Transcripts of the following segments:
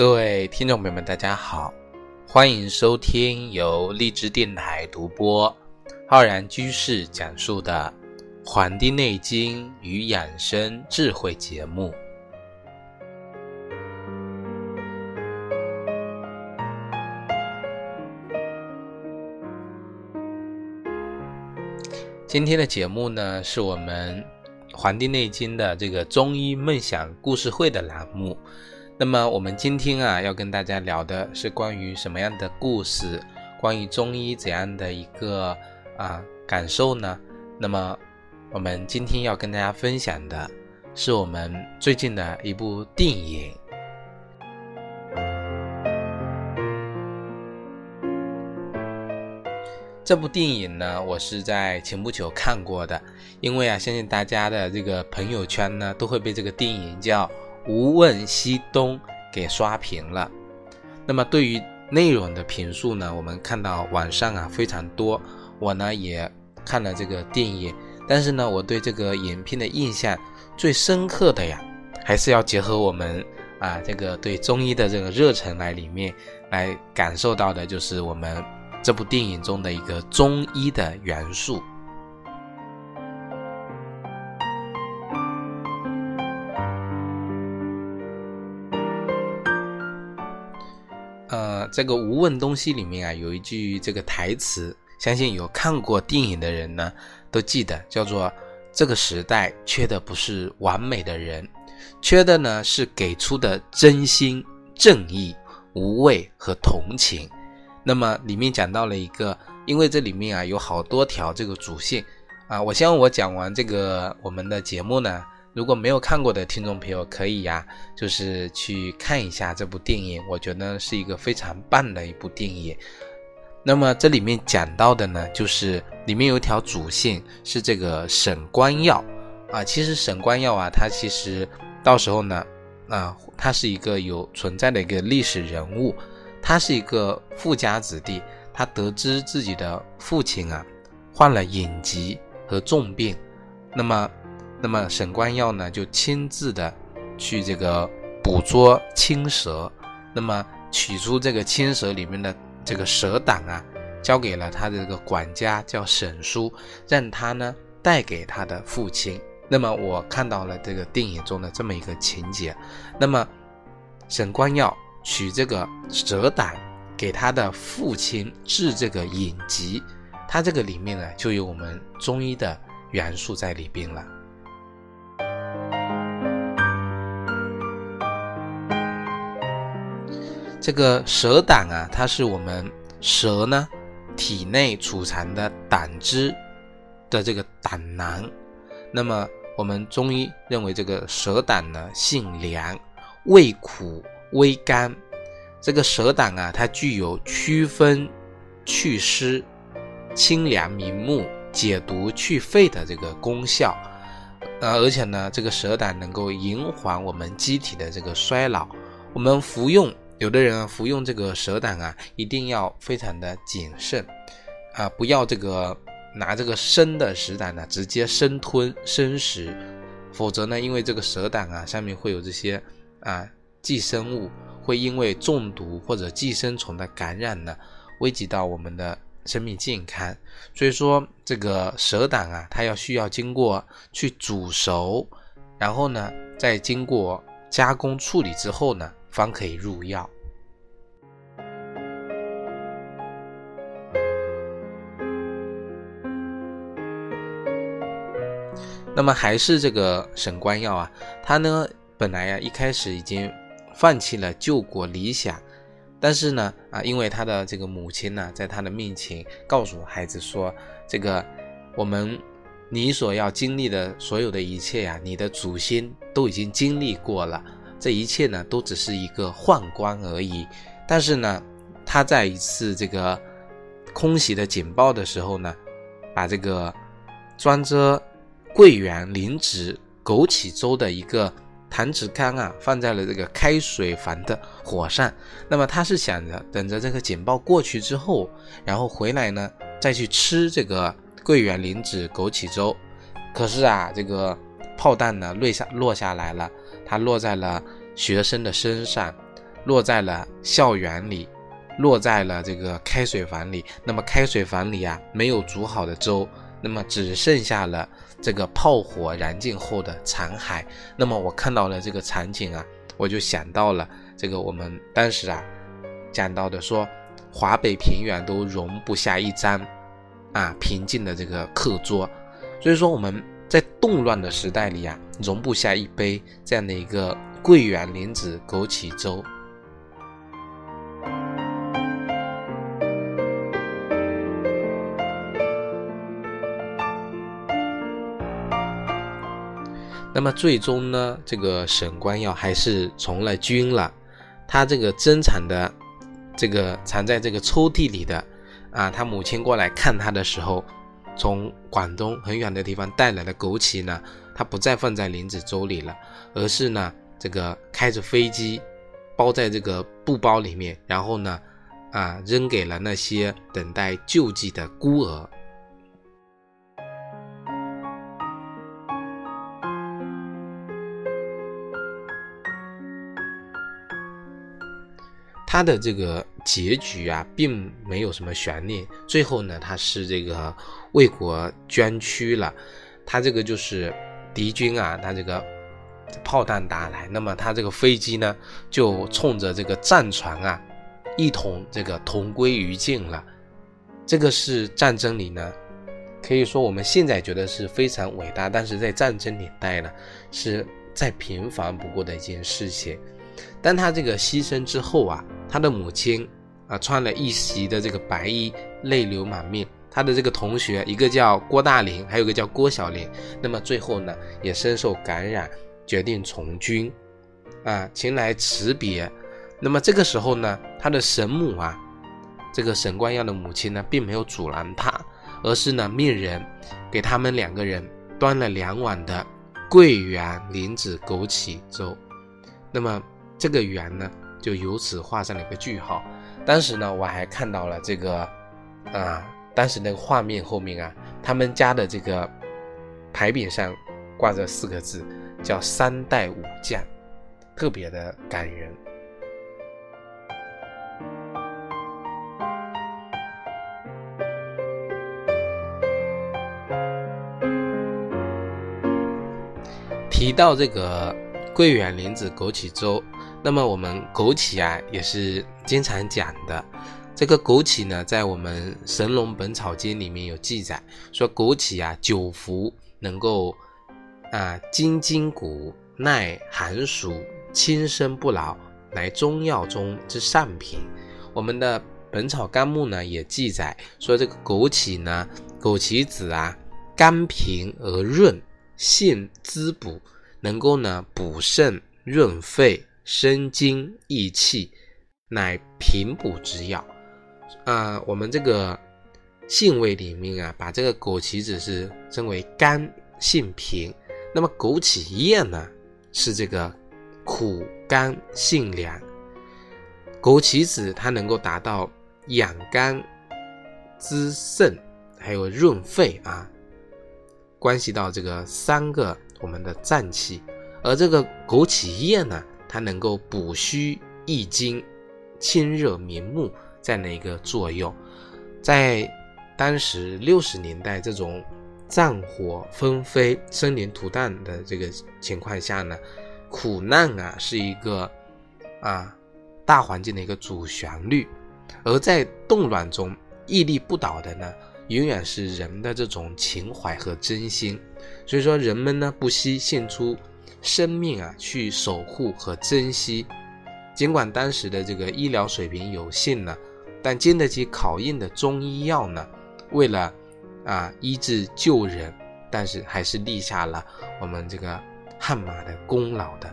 各位听众朋友们，大家好，欢迎收听由荔枝电台独播、浩然居士讲述的《黄帝内经与养生智慧》节目。今天的节目呢，是我们《黄帝内经》的这个中医梦想故事会的栏目。那么我们今天啊，要跟大家聊的是关于什么样的故事？关于中医怎样的一个啊感受呢？那么我们今天要跟大家分享的是我们最近的一部电影。这部电影呢，我是在前不久看过的，因为啊，相信大家的这个朋友圈呢，都会被这个电影叫《无问西东》给刷屏了。那么对于内容的评述呢，我们看到网上啊非常多，我呢也看了这个电影，但是呢，我对这个影片的印象最深刻的呀，还是要结合我们啊这个对中医的这个热忱来里面来感受到的，就是我们。这部电影中的一个中医的元素，呃，这个《无问东西》里面啊，有一句这个台词，相信有看过电影的人呢都记得，叫做“这个时代缺的不是完美的人，缺的呢是给出的真心、正义、无畏和同情。”那么里面讲到了一个，因为这里面啊有好多条这个主线啊，我希望我讲完这个我们的节目呢，如果没有看过的听众朋友可以呀，就是去看一下这部电影，我觉得是一个非常棒的一部电影。那么这里面讲到的呢，就是里面有一条主线是这个沈光耀啊，其实沈光耀啊，他其实到时候呢，啊，他是一个有存在的一个历史人物。他是一个富家子弟，他得知自己的父亲啊患了隐疾和重病，那么，那么沈光耀呢就亲自的去这个捕捉青蛇，那么取出这个青蛇里面的这个蛇胆啊，交给了他的这个管家叫沈叔，让他呢带给他的父亲。那么我看到了这个电影中的这么一个情节，那么沈光耀。取这个蛇胆给他的父亲治这个隐疾，他这个里面呢就有我们中医的元素在里边了。这个蛇胆啊，它是我们蛇呢体内储藏的胆汁的这个胆囊。那么我们中医认为这个蛇胆呢性凉，味苦。微甘，这个蛇胆啊，它具有祛风、祛湿、清凉明目、解毒去肺的这个功效。呃，而且呢，这个蛇胆能够延缓我们机体的这个衰老。我们服用，有的人啊，服用这个蛇胆啊，一定要非常的谨慎啊，不要这个拿这个生的蛇胆呢直接生吞生食，否则呢，因为这个蛇胆啊上面会有这些啊。寄生物会因为中毒或者寄生虫的感染呢，危及到我们的生命健康。所以说，这个蛇胆啊，它要需要经过去煮熟，然后呢，再经过加工处理之后呢，方可以入药。那么还是这个沈光耀啊，他呢本来呀一开始已经。放弃了救国理想，但是呢，啊，因为他的这个母亲呢，在他的面前告诉孩子说：“这个我们你所要经历的所有的一切呀，你的祖先都已经经历过了，这一切呢，都只是一个宦官而已。”但是呢，他在一次这个空袭的警报的时候呢，把这个装着桂圆、灵芝、枸杞粥的一个。弹指康啊，放在了这个开水房的火上。那么他是想着等着这个警报过去之后，然后回来呢，再去吃这个桂圆灵芝枸杞粥。可是啊，这个炮弹呢落下落下来了，它落在了学生的身上。落在了校园里，落在了这个开水房里。那么开水房里啊，没有煮好的粥，那么只剩下了这个炮火燃尽后的残骸。那么我看到了这个场景啊，我就想到了这个我们当时啊讲到的说，华北平原都容不下一张啊平静的这个课桌，所以说我们在动乱的时代里啊，容不下一杯这样的一个桂圆莲子枸杞粥。那么最终呢，这个沈光耀还是从了军了。他这个珍藏的，这个藏在这个抽屉里的，啊，他母亲过来看他的时候，从广东很远的地方带来的枸杞呢，它不再放在林子粥里了，而是呢，这个开着飞机，包在这个布包里面，然后呢，啊，扔给了那些等待救济的孤儿。他的这个结局啊，并没有什么悬念。最后呢，他是这个为国捐躯了。他这个就是敌军啊，他这个炮弹打来，那么他这个飞机呢，就冲着这个战船啊，一同这个同归于尽了。这个是战争里呢，可以说我们现在觉得是非常伟大，但是在战争年代呢，是再平凡不过的一件事情。当他这个牺牲之后啊。他的母亲啊，穿了一袭的这个白衣，泪流满面。他的这个同学，一个叫郭大林，还有一个叫郭小林。那么最后呢，也深受感染，决定从军，啊，前来辞别。那么这个时候呢，他的神母啊，这个沈光耀的母亲呢，并没有阻拦他，而是呢，命人给他们两个人端了两碗的桂圆莲子枸杞粥。那么这个圆呢？就由此画上了一个句号。当时呢，我还看到了这个，啊，当时那个画面后面啊，他们家的这个牌匾上挂着四个字，叫“三代武将”，特别的感人。提到这个桂圆莲子枸杞粥。那么我们枸杞啊，也是经常讲的。这个枸杞呢，在我们《神农本草经》里面有记载，说枸杞啊，久服能够啊筋筋骨，耐寒暑，轻身不老，乃中药中之上品。我们的《本草纲目》呢也记载说，这个枸杞呢，枸杞子啊，甘平而润，性滋补，能够呢补肾润肺。生津益气，乃平补之药。啊，我们这个性味里面啊，把这个枸杞子是称为甘性平，那么枸杞叶呢是这个苦甘性凉。枸杞子它能够达到养肝、滋肾，还有润肺啊，关系到这个三个我们的脏器，而这个枸杞叶呢。它能够补虚益精、清热明目这样的一个作用，在当时六十年代这种战火纷飞、生灵涂炭的这个情况下呢，苦难啊是一个啊大环境的一个主旋律，而在动乱中屹立不倒的呢，永远是人的这种情怀和真心。所以说，人们呢不惜献出。生命啊，去守护和珍惜。尽管当时的这个医疗水平有限呢，但经得起考验的中医药呢，为了啊医治救人，但是还是立下了我们这个汗马的功劳的。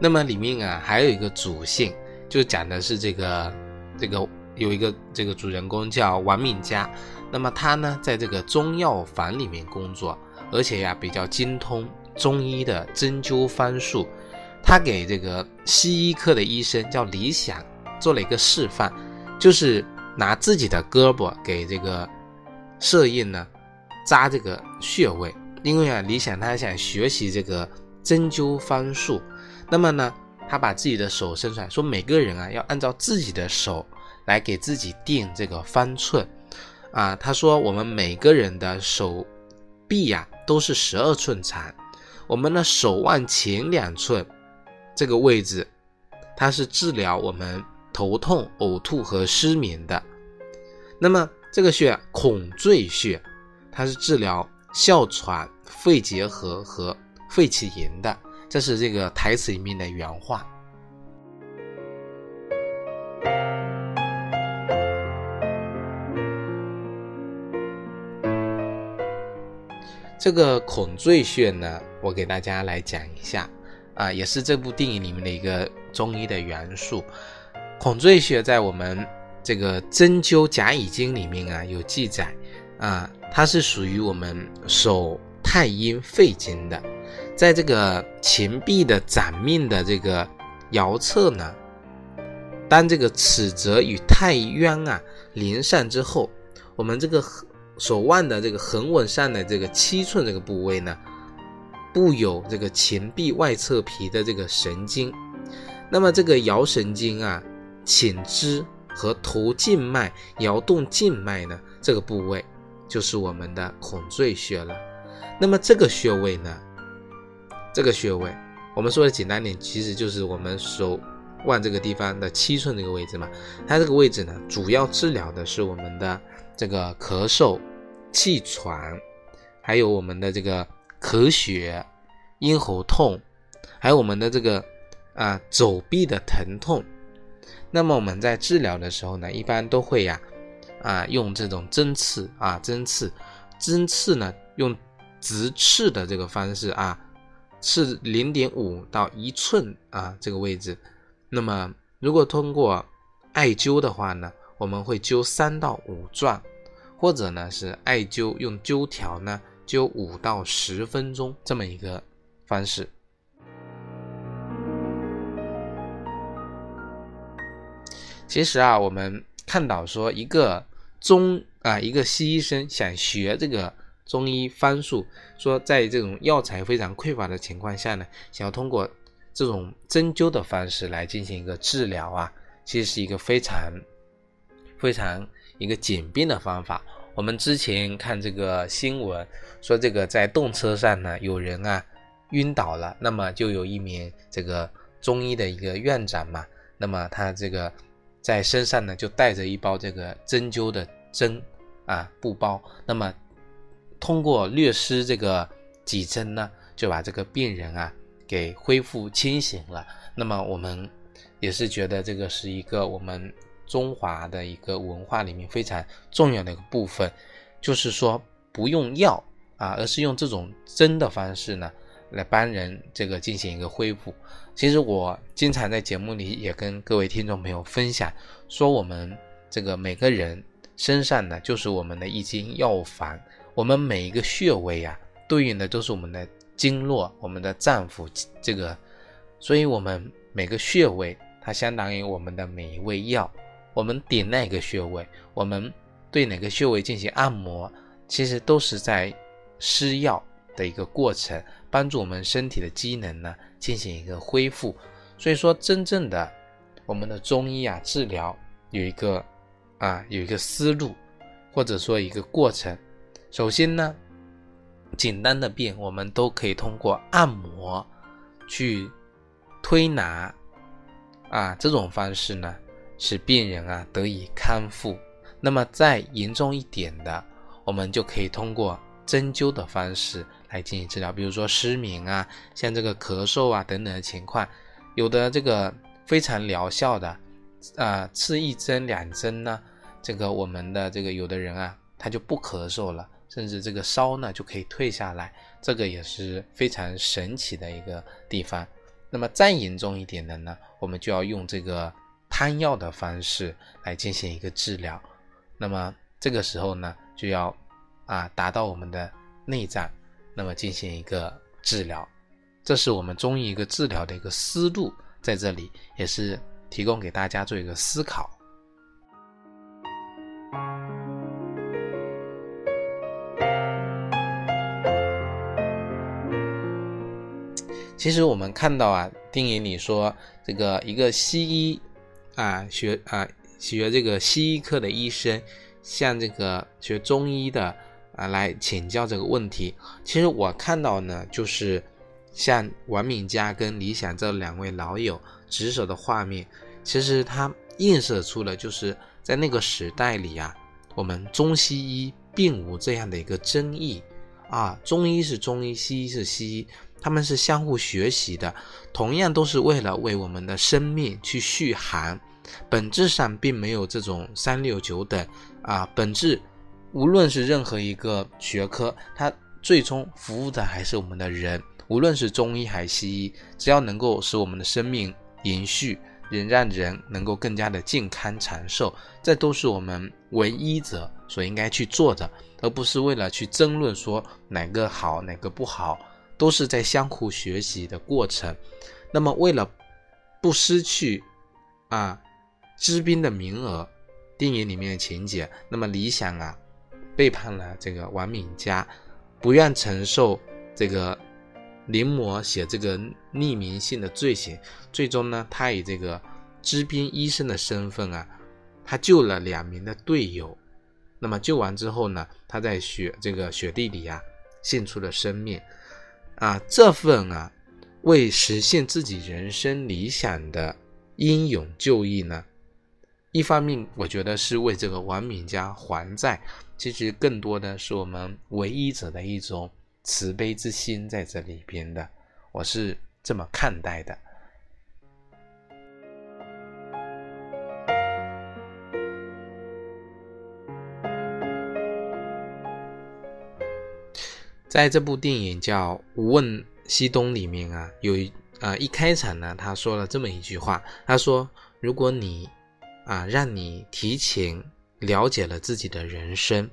那么里面啊还有一个主线，就讲的是这个这个有一个这个主人公叫王敏佳，那么他呢在这个中药房里面工作，而且呀比较精通中医的针灸方术，他给这个西医科的医生叫李想做了一个示范，就是拿自己的胳膊给这个摄印呢扎这个穴位，因为啊，李想他想学习这个针灸方术，那么呢，他把自己的手伸出来，说每个人啊要按照自己的手来给自己定这个方寸啊。他说我们每个人的手臂呀都是十二寸长，我们的手腕前两寸这个位置。它是治疗我们头痛、呕吐和失眠的。那么这个穴孔最穴，它是治疗哮喘、肺结核和肺气炎的。这是这个台词里面的原话。这个孔最穴呢，我给大家来讲一下。啊，也是这部电影里面的一个中医的元素。孔最穴在我们这个针灸甲乙经里面啊有记载啊，它是属于我们手太阴肺经的。在这个前臂的掌面的这个摇侧呢，当这个尺泽与太渊啊连上之后，我们这个手腕的这个横纹上的这个七寸这个部位呢。布有这个前臂外侧皮的这个神经，那么这个摇神经啊、浅支和头静脉摇动静脉呢，这个部位就是我们的孔最穴了。那么这个穴位呢，这个穴位我们说的简单点，其实就是我们手腕这个地方的七寸这个位置嘛。它这个位置呢，主要治疗的是我们的这个咳嗽、气喘，还有我们的这个。咳血、咽喉痛，还有我们的这个啊肘臂的疼痛，那么我们在治疗的时候呢，一般都会呀啊用这种针刺啊针刺，针刺呢用直刺的这个方式啊，是零点五到一寸啊这个位置。那么如果通过艾灸的话呢，我们会灸三到五转，或者呢是艾灸用灸条呢。灸五到十分钟这么一个方式。其实啊，我们看到说一个中啊，一个西医生想学这个中医方术，说在这种药材非常匮乏的情况下呢，想要通过这种针灸的方式来进行一个治疗啊，其实是一个非常非常一个简便的方法。我们之前看这个新闻，说这个在动车上呢，有人啊晕倒了，那么就有一名这个中医的一个院长嘛，那么他这个在身上呢就带着一包这个针灸的针啊布包，那么通过略施这个几针呢，就把这个病人啊给恢复清醒了。那么我们也是觉得这个是一个我们。中华的一个文化里面非常重要的一个部分，就是说不用药啊，而是用这种针的方式呢，来帮人这个进行一个恢复。其实我经常在节目里也跟各位听众朋友分享，说我们这个每个人身上呢，就是我们的一间药房，我们每一个穴位啊，对应的都是我们的经络、我们的脏腑，这个，所以我们每个穴位它相当于我们的每一味药。我们点哪个穴位，我们对哪个穴位进行按摩，其实都是在施药的一个过程，帮助我们身体的机能呢进行一个恢复。所以说，真正的我们的中医啊治疗有一个啊有一个思路，或者说一个过程。首先呢，简单的病我们都可以通过按摩去推拿啊这种方式呢。使病人啊得以康复。那么再严重一点的，我们就可以通过针灸的方式来进行治疗。比如说失眠啊，像这个咳嗽啊等等的情况，有的这个非常疗效的，啊，刺一针两针呢，这个我们的这个有的人啊，他就不咳嗽了，甚至这个烧呢就可以退下来，这个也是非常神奇的一个地方。那么再严重一点的呢，我们就要用这个。汤药的方式来进行一个治疗，那么这个时候呢，就要啊达到我们的内脏，那么进行一个治疗，这是我们中医一个治疗的一个思路，在这里也是提供给大家做一个思考。其实我们看到啊，电影里说这个一个西医啊学啊学这个西医科的医生向这个学中医的啊来请教这个问题。其实我看到呢，就是像王敏佳跟李想这两位老友值守的画面，其实它映射出了就是在那个时代里啊，我们中西医并无这样的一个争议啊，中医是中医，西医是西医。他们是相互学习的，同样都是为了为我们的生命去续航，本质上并没有这种三六九等啊。本质无论是任何一个学科，它最终服务的还是我们的人。无论是中医还是西医，只要能够使我们的生命延续，能让人能够更加的健康长寿，这都是我们为医者所应该去做的，而不是为了去争论说哪个好哪个不好。都是在相互学习的过程。那么，为了不失去啊知兵的名额，电影里面的情节，那么李想啊背叛了这个王敏佳，不愿承受这个临摹写这个匿名信的罪行。最终呢，他以这个知兵医生的身份啊，他救了两名的队友。那么救完之后呢，他在雪这个雪地里啊，献出了生命。啊，这份啊，为实现自己人生理想的英勇就义呢，一方面我觉得是为这个王敏佳还债，其实更多的是我们唯一者的一种慈悲之心在这里边的，我是这么看待的。在这部电影叫《无问西东》里面啊，有一啊一开场呢，他说了这么一句话，他说：“如果你啊让你提前了解了自己的人生，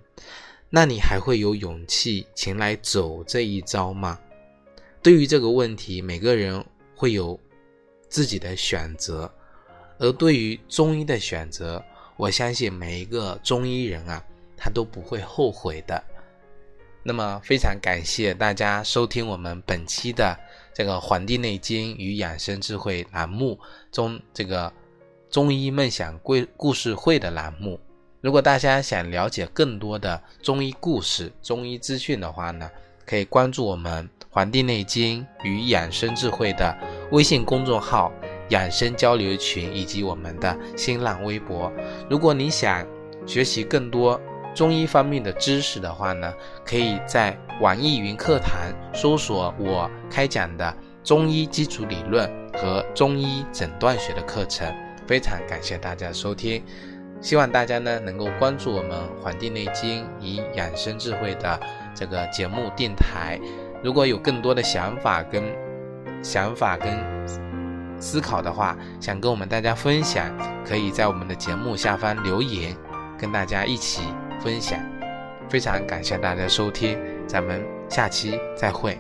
那你还会有勇气前来走这一招吗？”对于这个问题，每个人会有自己的选择，而对于中医的选择，我相信每一个中医人啊，他都不会后悔的。那么非常感谢大家收听我们本期的这个《黄帝内经与养生智慧》栏目中这个中医梦想故故事会的栏目。如果大家想了解更多的中医故事、中医资讯的话呢，可以关注我们《黄帝内经与养生智慧》的微信公众号、养生交流群以及我们的新浪微博。如果你想学习更多，中医方面的知识的话呢，可以在网易云课堂搜索我开讲的中医基础理论和中医诊断学的课程。非常感谢大家收听，希望大家呢能够关注我们《黄帝内经与养生智慧》的这个节目电台。如果有更多的想法跟想法跟思考的话，想跟我们大家分享，可以在我们的节目下方留言，跟大家一起。分享，非常感谢大家收听，咱们下期再会。